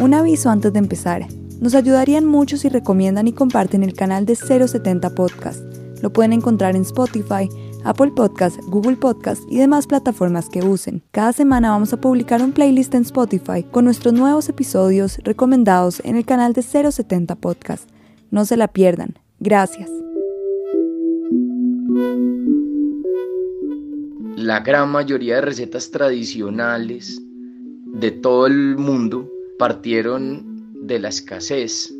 Un aviso antes de empezar. Nos ayudarían mucho si recomiendan y comparten el canal de 070 Podcast. Lo pueden encontrar en Spotify, Apple Podcast, Google Podcast y demás plataformas que usen. Cada semana vamos a publicar un playlist en Spotify con nuestros nuevos episodios recomendados en el canal de 070 Podcast. No se la pierdan. Gracias. La gran mayoría de recetas tradicionales de todo el mundo partieron de la escasez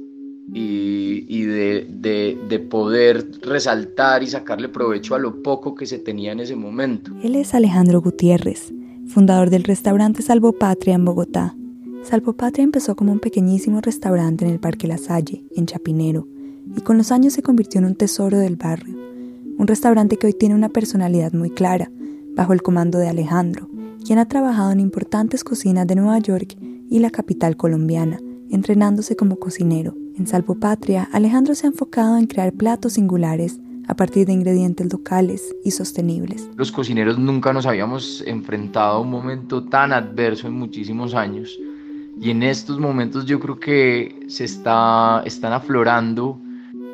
y, de, poder resaltar y sacarle provecho a lo poco que se tenía en ese momento. Él es Alejandro Gutiérrez, fundador del restaurante Salvo Patria en Bogotá. Salvo Patria empezó como un pequeñísimo restaurante en el Parque La Salle, en Chapinero, y con los años se convirtió en un tesoro del barrio. Un restaurante que hoy tiene una personalidad muy clara, bajo el comando de Alejandro, quien ha trabajado en importantes cocinas de Nueva York y la capital colombiana, entrenándose como cocinero. En Salvo Patria, Alejandro se ha enfocado en crear platos singulares a partir de ingredientes locales y sostenibles. Los cocineros nunca nos habíamos enfrentado a un momento tan adverso en muchísimos años y en estos momentos yo creo que se está, están aflorando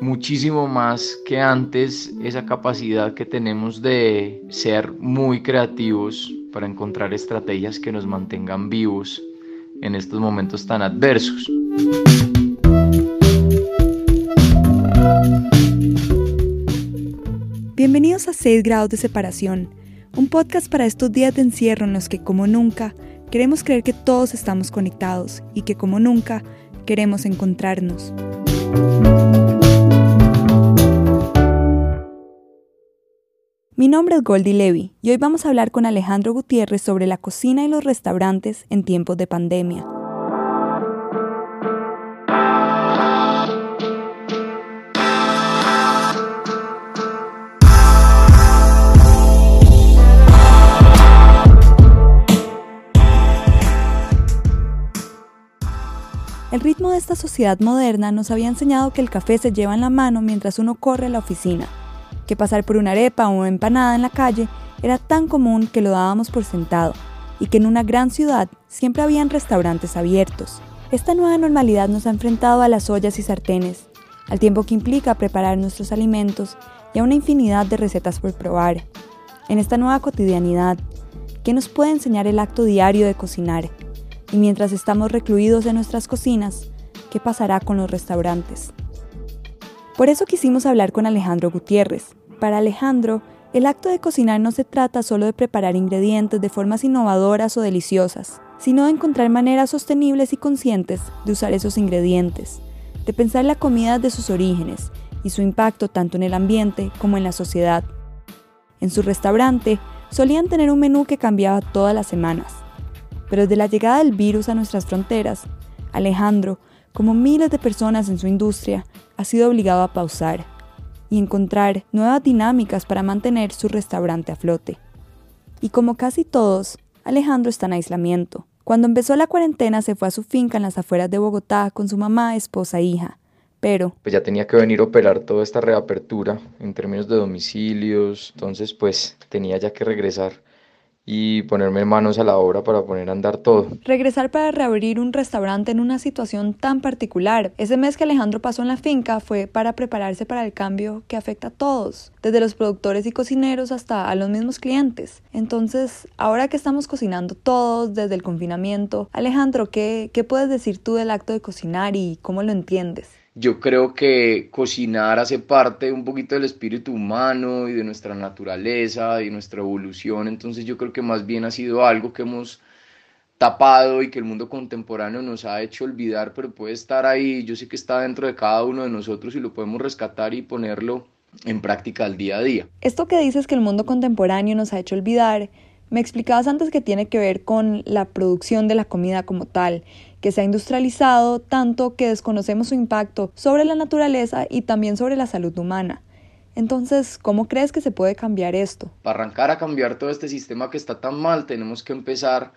muchísimo más que antes esa capacidad que tenemos de ser muy creativos para encontrar estrategias que nos mantengan vivos en estos momentos tan adversos. Bienvenidos a 6 grados de separación, un podcast para estos días de encierro en los que como nunca queremos creer que todos estamos conectados y que como nunca queremos encontrarnos. Mi nombre es Goldie Levy y hoy vamos a hablar con Alejandro Gutiérrez sobre la cocina y los restaurantes en tiempos de pandemia. El ritmo de esta sociedad moderna nos había enseñado que el café se lleva en la mano mientras uno corre a la oficina que pasar por una arepa o empanada en la calle era tan común que lo dábamos por sentado y que en una gran ciudad siempre habían restaurantes abiertos. Esta nueva normalidad nos ha enfrentado a las ollas y sartenes, al tiempo que implica preparar nuestros alimentos y a una infinidad de recetas por probar. En esta nueva cotidianidad, ¿qué nos puede enseñar el acto diario de cocinar? Y mientras estamos recluidos en nuestras cocinas, ¿qué pasará con los restaurantes? Por eso quisimos hablar con Alejandro Gutiérrez. Para Alejandro, el acto de cocinar no se trata solo de preparar ingredientes de formas innovadoras o deliciosas, sino de encontrar maneras sostenibles y conscientes de usar esos ingredientes, de pensar la comida de sus orígenes y su impacto tanto en el ambiente como en la sociedad. En su restaurante solían tener un menú que cambiaba todas las semanas, pero desde la llegada del virus a nuestras fronteras, Alejandro, como miles de personas en su industria, ha sido obligado a pausar y encontrar nuevas dinámicas para mantener su restaurante a flote. Y como casi todos, Alejandro está en aislamiento. Cuando empezó la cuarentena se fue a su finca en las afueras de Bogotá con su mamá, esposa e hija. Pero... Pues ya tenía que venir a operar toda esta reapertura en términos de domicilios, entonces pues tenía ya que regresar y ponerme manos a la obra para poner a andar todo. Regresar para reabrir un restaurante en una situación tan particular. Ese mes que Alejandro pasó en la finca fue para prepararse para el cambio que afecta a todos, desde los productores y cocineros hasta a los mismos clientes. Entonces, ahora que estamos cocinando todos desde el confinamiento, Alejandro, ¿qué, qué puedes decir tú del acto de cocinar y cómo lo entiendes? Yo creo que cocinar hace parte un poquito del espíritu humano y de nuestra naturaleza y nuestra evolución, entonces yo creo que más bien ha sido algo que hemos tapado y que el mundo contemporáneo nos ha hecho olvidar, pero puede estar ahí, yo sé que está dentro de cada uno de nosotros y lo podemos rescatar y ponerlo en práctica al día a día. Esto que dices que el mundo contemporáneo nos ha hecho olvidar, me explicabas antes que tiene que ver con la producción de la comida como tal que se ha industrializado tanto que desconocemos su impacto sobre la naturaleza y también sobre la salud humana. Entonces, ¿cómo crees que se puede cambiar esto? Para arrancar a cambiar todo este sistema que está tan mal, tenemos que empezar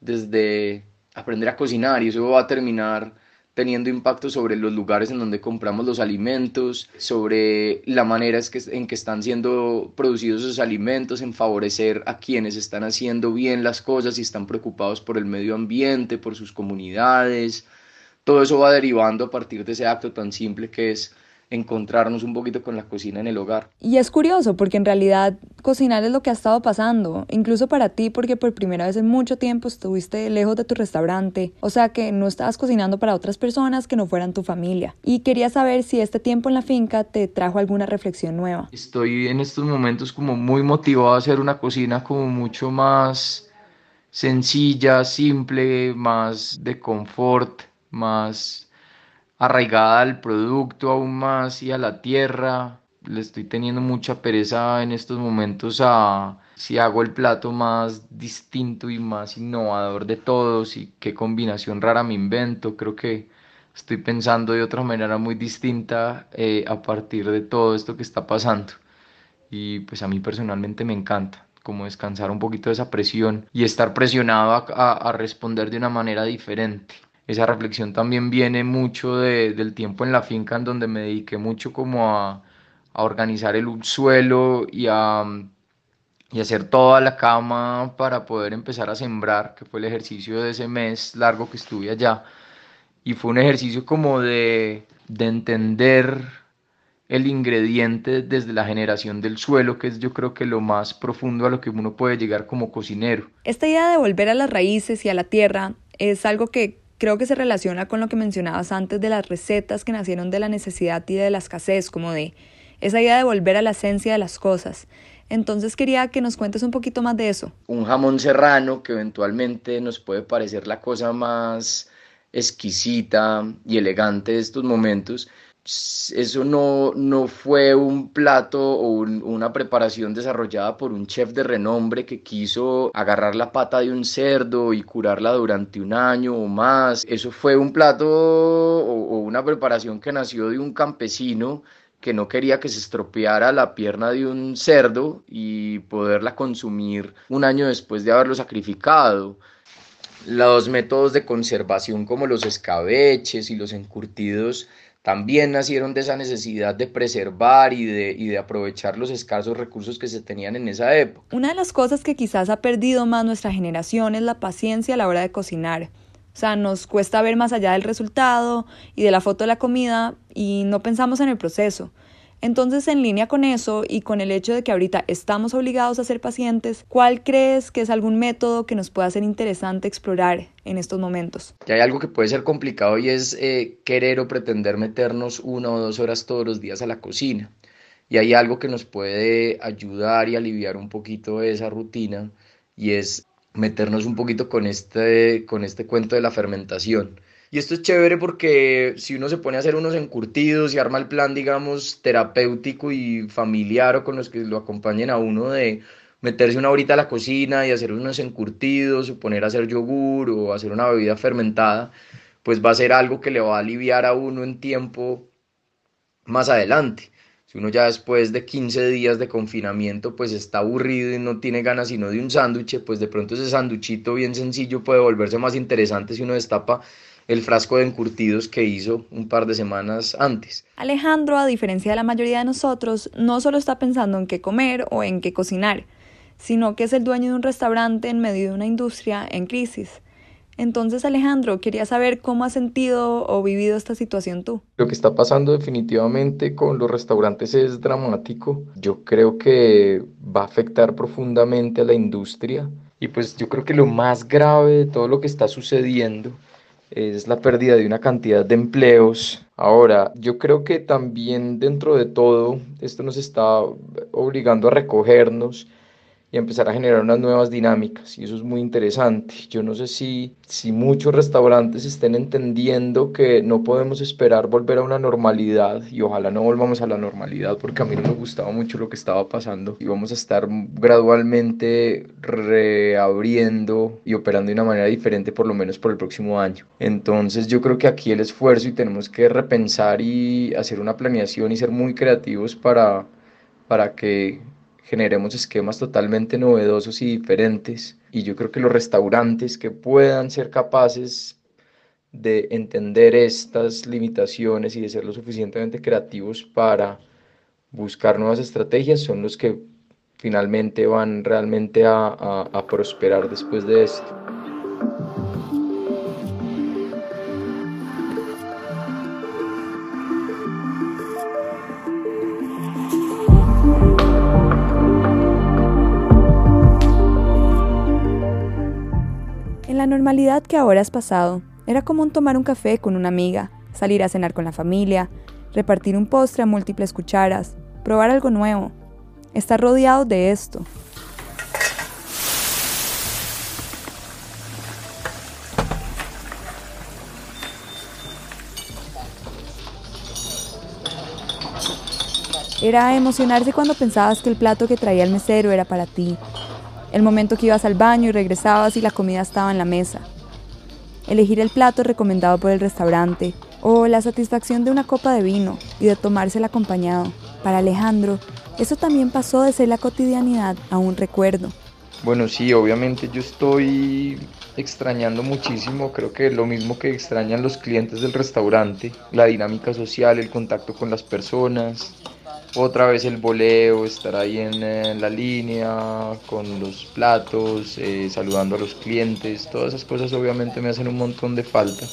desde aprender a cocinar y eso va a terminar teniendo impacto sobre los lugares en donde compramos los alimentos, sobre la manera en que están siendo producidos esos alimentos, en favorecer a quienes están haciendo bien las cosas y están preocupados por el medio ambiente, por sus comunidades. Todo eso va derivando a partir de ese acto tan simple que es encontrarnos un poquito con la cocina en el hogar. Y es curioso porque en realidad cocinar es lo que ha estado pasando, incluso para ti porque por primera vez en mucho tiempo estuviste lejos de tu restaurante, o sea que no estabas cocinando para otras personas que no fueran tu familia. Y quería saber si este tiempo en la finca te trajo alguna reflexión nueva. Estoy en estos momentos como muy motivado a hacer una cocina como mucho más sencilla, simple, más de confort, más arraigada al producto aún más y a la tierra. Le estoy teniendo mucha pereza en estos momentos a si hago el plato más distinto y más innovador de todos y qué combinación rara me invento. Creo que estoy pensando de otra manera muy distinta eh, a partir de todo esto que está pasando. Y pues a mí personalmente me encanta como descansar un poquito de esa presión y estar presionado a responder de una manera diferente esa reflexión también viene mucho del tiempo en la finca en donde me dediqué mucho como a, organizar el suelo y a, y hacer toda la cama para poder empezar a sembrar, que fue el ejercicio de ese mes largo que estuve allá. Y fue un ejercicio como de, de entender el ingrediente desde la generación del suelo, que es yo creo que lo más profundo a lo que uno puede llegar como cocinero. Esta idea de volver a las raíces y a la tierra es algo que creo que se relaciona con lo que mencionabas antes de las recetas que nacieron de la necesidad y de la escasez, como de esa idea de volver a la esencia de las cosas. Entonces quería que nos cuentes un poquito más de eso. Un jamón serrano que eventualmente nos puede parecer la cosa más exquisita y elegante de estos momentos, eso no, no fue un plato o una preparación desarrollada por un chef de renombre que quiso agarrar la pata de un cerdo y curarla durante un año o más. Eso fue un plato o, una preparación que nació de un campesino que no quería que se estropeara la pierna de un cerdo y poderla consumir un año después de haberlo sacrificado. Los métodos de conservación como los escabeches y los encurtidos también nacieron de esa necesidad de preservar y de, y de aprovechar los escasos recursos que se tenían en esa época. Una de las cosas que quizás ha perdido más nuestra generación es la paciencia a la hora de cocinar. O sea, nos cuesta ver más allá del resultado y de la foto de la comida y no pensamos en el proceso. Entonces, en línea con eso y con el hecho de que ahorita estamos obligados a ser pacientes, ¿cuál crees que es algún método que nos pueda ser interesante explorar en estos momentos? hay algo que puede ser complicado y es eh, querer o pretender meternos una o dos horas todos los días a la cocina. Y hay algo que nos puede ayudar y aliviar un poquito esa rutina y es meternos un poquito con este, con este cuento de la fermentación. Y esto es chévere porque si uno se pone a hacer unos encurtidos y arma el plan, digamos, terapéutico y familiar o con los que lo acompañen a uno de meterse una horita a la cocina y hacer unos encurtidos o poner a hacer yogur o hacer una bebida fermentada, pues va a ser algo que le va a aliviar a uno en tiempo más adelante. Si uno ya después de 15 días de confinamiento pues está aburrido y no tiene ganas sino de un sándwich, pues de pronto ese sándwichito bien sencillo puede volverse más interesante si uno destapa el frasco de encurtidos que hizo un par de semanas antes. Alejandro, a diferencia de la mayoría de nosotros, no solo está pensando en qué comer o en qué cocinar, sino que es el dueño de un restaurante en medio de una industria en crisis. Entonces, Alejandro, quería saber cómo has sentido o vivido esta situación tú. Lo que está pasando definitivamente con los restaurantes es dramático. Yo creo que va a afectar profundamente a la industria. Y pues yo creo que lo más grave de todo lo que está sucediendo es la pérdida de una cantidad de empleos. Ahora, yo creo que también dentro de todo esto nos está obligando a recogernos y empezar a generar unas nuevas dinámicas y eso es muy interesante. Yo no sé si, si muchos restaurantes estén entendiendo que no podemos esperar volver a una normalidad y ojalá no volvamos a la normalidad porque a mí no me gustaba mucho lo que estaba pasando y vamos a estar gradualmente reabriendo y operando de una manera diferente por lo menos por el próximo año. Entonces yo creo que aquí el esfuerzo y tenemos que repensar y hacer una planeación y ser muy creativos para, para que generemos esquemas totalmente novedosos y diferentes. Y yo creo que los restaurantes que puedan ser capaces de entender estas limitaciones y de ser lo suficientemente creativos para buscar nuevas estrategias son los que finalmente van realmente a, a prosperar después de esto. La normalidad que ahora has pasado, era común tomar un café con una amiga, salir a cenar con la familia, repartir un postre a múltiples cucharas, probar algo nuevo. Estar rodeado de esto. Era emocionarse cuando pensabas que el plato que traía el mesero era para ti, el momento que ibas al baño y regresabas y la comida estaba en la mesa, elegir el plato recomendado por el restaurante o la satisfacción de una copa de vino y de tomársela acompañado. Para Alejandro, eso también pasó de ser la cotidianidad a un recuerdo. Bueno, sí, obviamente yo estoy extrañando muchísimo, creo que lo mismo que extrañan los clientes del restaurante, la dinámica social, el contacto con las personas, otra vez el voleo, estar ahí en, la línea con los platos, eh, saludando a los clientes, todas esas cosas obviamente me hacen un montón de falta.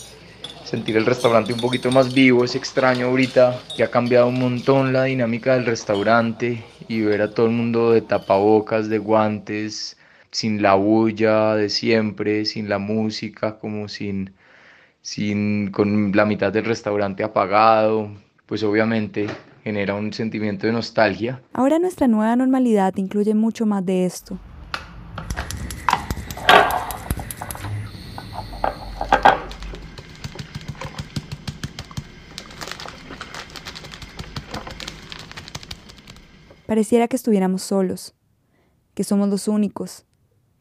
Sentir el restaurante un poquito más vivo es extraño ahorita que ha cambiado un montón la dinámica del restaurante y ver a todo el mundo de tapabocas, de guantes, sin la bulla de siempre, sin la música, como sin, sin con la mitad del restaurante apagado, pues obviamente genera un sentimiento de nostalgia. Ahora nuestra nueva normalidad incluye mucho más de esto. Pareciera que estuviéramos solos, que somos los únicos,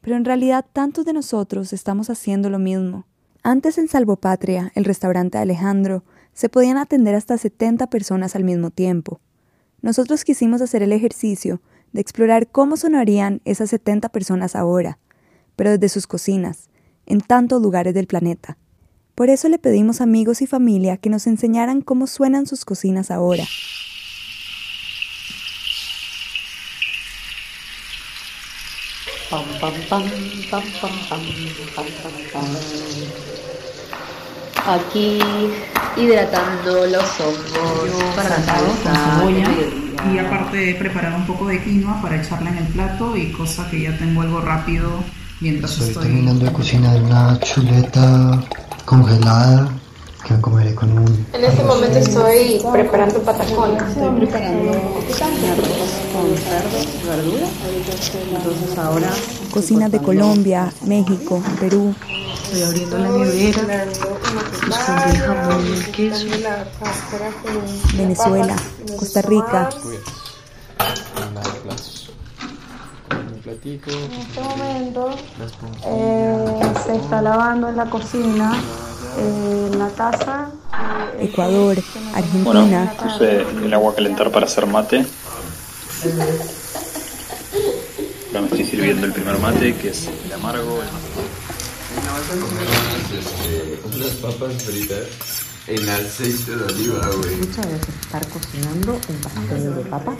pero en realidad tantos de nosotros estamos haciendo lo mismo. Antes en Salvopatria, el restaurante Alejandro, se podían atender hasta 70 personas al mismo tiempo. Nosotros quisimos hacer el ejercicio de explorar cómo sonarían esas 70 personas ahora, pero desde sus cocinas, en tantos lugares del planeta. Por eso le pedimos a amigos y familia que nos enseñaran cómo suenan sus cocinas ahora. Aquí hidratando los hongos para la cebolla y aparte he preparado un poco de quinoa para echarla en el plato y cosa que ya tengo algo rápido mientras estoy, estoy terminando de cocinar una chuleta congelada que me comeré con un en este momento estoy preparando patacones. Estoy preparando arroz con cerdo verdura entonces ahora cocinas de Colombia México Perú Estoy abriendo la nevera, el jamón y el queso. Venezuela, Costa Rica. En este momento eh, se está lavando en la cocina, eh, en la taza. Eh, Ecuador, Argentina. Bueno, puse el agua a calentar para hacer mate. Ahora me estoy sirviendo el primer mate, que es el amargo, el más este, unas papas fritas en aceite de oliva, güey. Muchas veces estar cocinando un pastel de papa.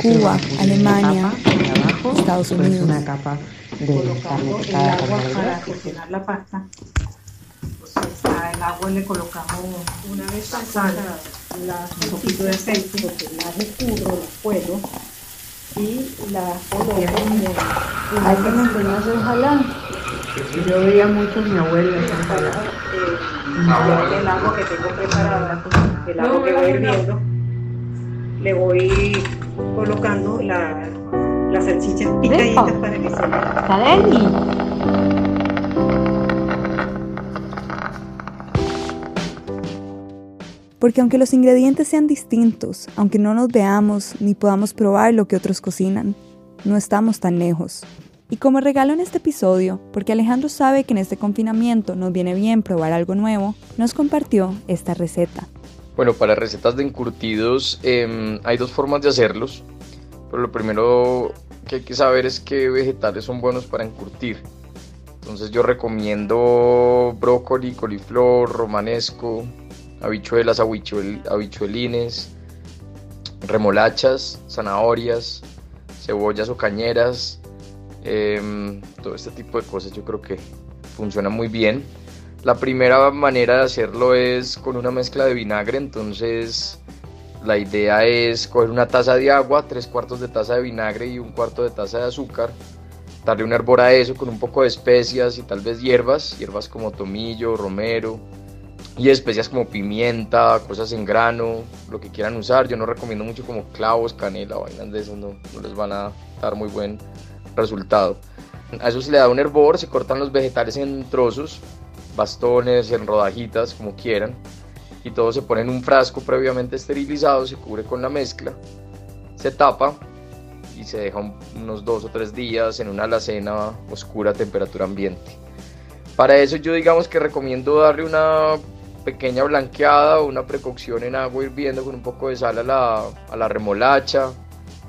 Cuba, Alemania, abajo, Estados Unidos. Una capa de carne picada con Para cocinar la pasta, pues el agua le colocamos una vez sal, un poquito de aceite, porque las escurro, las puedo y las coloco. Hay que mantenerse jalando. Yo veía mucho a mi abuela en el agua que tengo preparada, el agua que voy hirviendo, le voy colocando la, la salchicha picadita para que se Porque aunque los ingredientes sean distintos, aunque no nos veamos ni podamos probar lo que otros cocinan, no estamos tan lejos. Y como regalo en este episodio, porque Alejandro sabe que en este confinamiento nos viene bien probar algo nuevo, nos compartió esta receta. Bueno, para recetas de encurtidos em, hay dos formas de hacerlos, pero lo primero que hay que saber es qué vegetales son buenos para encurtir. Entonces yo recomiendo brócoli, coliflor, romanesco, habichuelas, habichuel, habichuelines, remolachas, zanahorias, cebollas o cañeras, em, todo este tipo de cosas yo creo que funciona muy bien. La primera manera de hacerlo es con una mezcla de vinagre, entonces la idea es coger una taza de agua, tres cuartos de taza de vinagre y un cuarto de taza de azúcar, darle un hervor a eso con un poco de especias y tal vez hierbas, hierbas como tomillo, romero, y especias como pimienta, cosas en grano, lo que quieran usar. Yo no recomiendo mucho como clavos, canela, vainas de eso, no, no les van a dar muy buen resultado. A eso se le da un hervor, se cortan los vegetales en trozos, bastones, en rodajitas, como quieran, y todo se pone en un frasco previamente esterilizado, se cubre con la mezcla, se tapa y se deja unos dos o tres días en una alacena oscura a temperatura ambiente. Para eso yo digamos que recomiendo darle una pequeña blanqueada o una precocción en agua hirviendo con un poco de sal a la, a la remolacha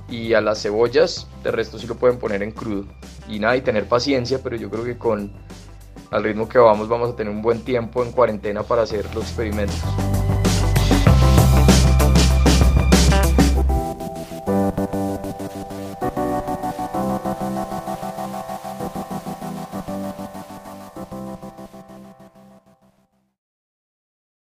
y a las cebollas. De resto sí lo pueden poner en crudo. Y nada, y tener paciencia, pero yo creo que con al ritmo que vamos vamos a tener un buen tiempo en cuarentena para hacer los experimentos.